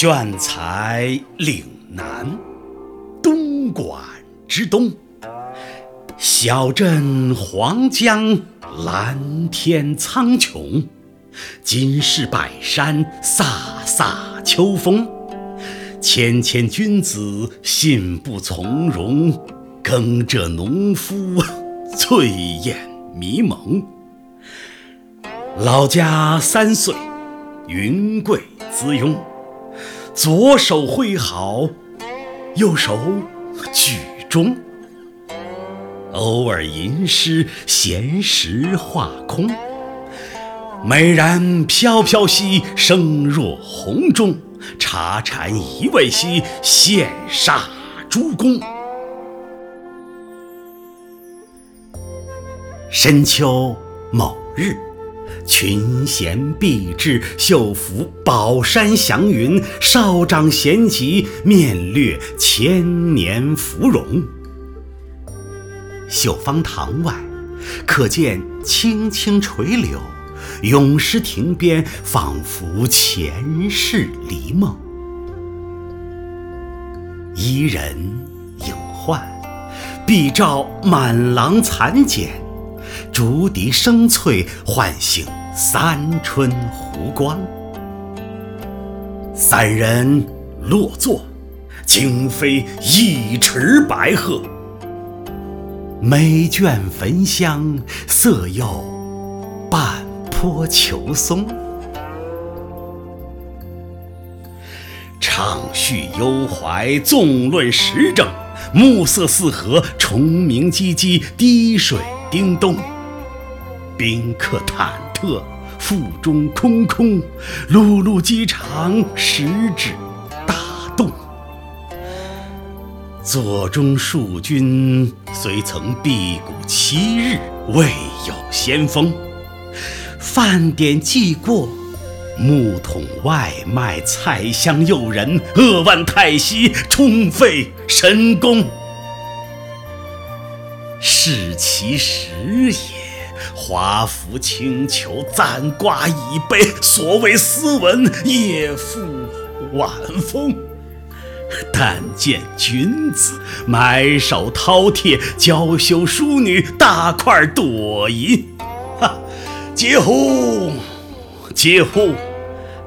炫彩岭南，东莞之东。小镇黄江，蓝天苍穹。金石百山，飒飒秋风。谦谦君子，信步从容。耕者农夫，醉眼迷蒙。老家三岁，云贵姿雍。左手挥毫，右手举钟。偶尔吟诗，闲时画空。美人飘飘兮，声若洪钟。茶禅一味兮，羡煞诸公。深秋某日。群贤毕至，秀服宝山祥云，少长咸集，面略千年芙蓉。绣芳堂外，可见青青垂柳，咏诗亭边，仿佛前世离梦。伊人影幻，碧照满廊残茧。竹笛声脆，唤醒三春湖光。三人落座，惊飞一池白鹤。美眷焚香，色诱半坡秋松。畅叙幽怀，纵论时政。暮色四合，虫鸣唧唧，滴水叮咚。宾客忐忑，腹中空空，辘辘饥肠，食指大动。座中庶君虽曾辟谷七日，未有先锋。饭点既过，木桶外卖菜香诱人，扼腕叹息，充肺神功。是其时也。华服轻裘，簪挂椅背。所谓斯文，也复晚风。但见君子埋首饕餮，娇羞淑女大块朵颐。哈！嗟乎！嗟乎！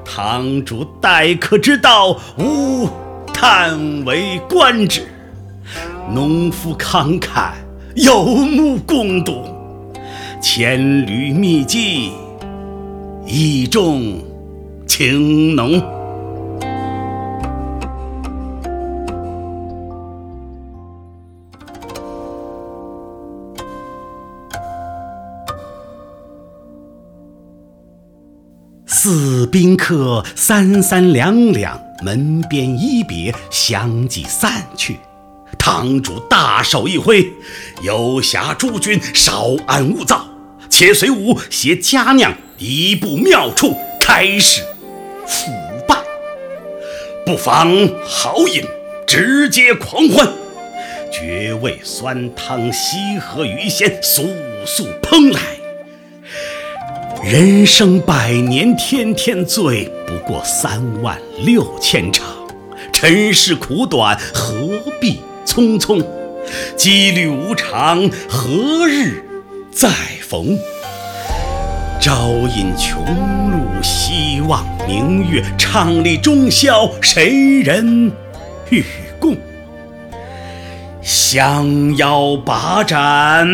堂主待客之道，吾叹为观止。农夫慷慨，有目共睹。千缕秘技，意重情浓。四宾客三三两两，门边一别，相继散去。堂主大手一挥：“游侠诸君，稍安勿躁。”且随吾携佳酿一步妙处，开始腐败。不妨豪饮，直接狂欢。绝味酸汤，西河鱼鲜，速速烹来。人生百年，天天醉，不过三万六千场。尘世苦短，何必匆匆？羁旅无常，何日？再逢，朝饮穷露，西望明月，畅理中宵，谁人与共？相邀把盏，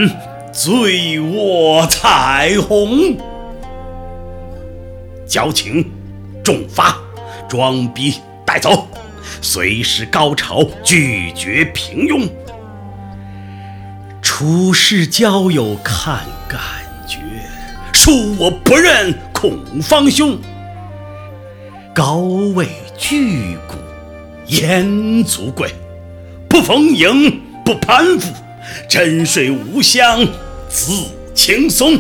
醉卧彩虹。矫情，重罚，装逼带走，随时高潮，拒绝平庸。处世交友看感觉，恕我不认孔方兄。高位巨骨焉足贵？不逢迎不攀附，枕睡无香自轻松。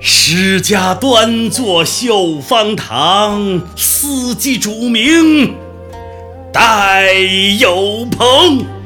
诗家端坐绣芳堂，四季主名待有朋。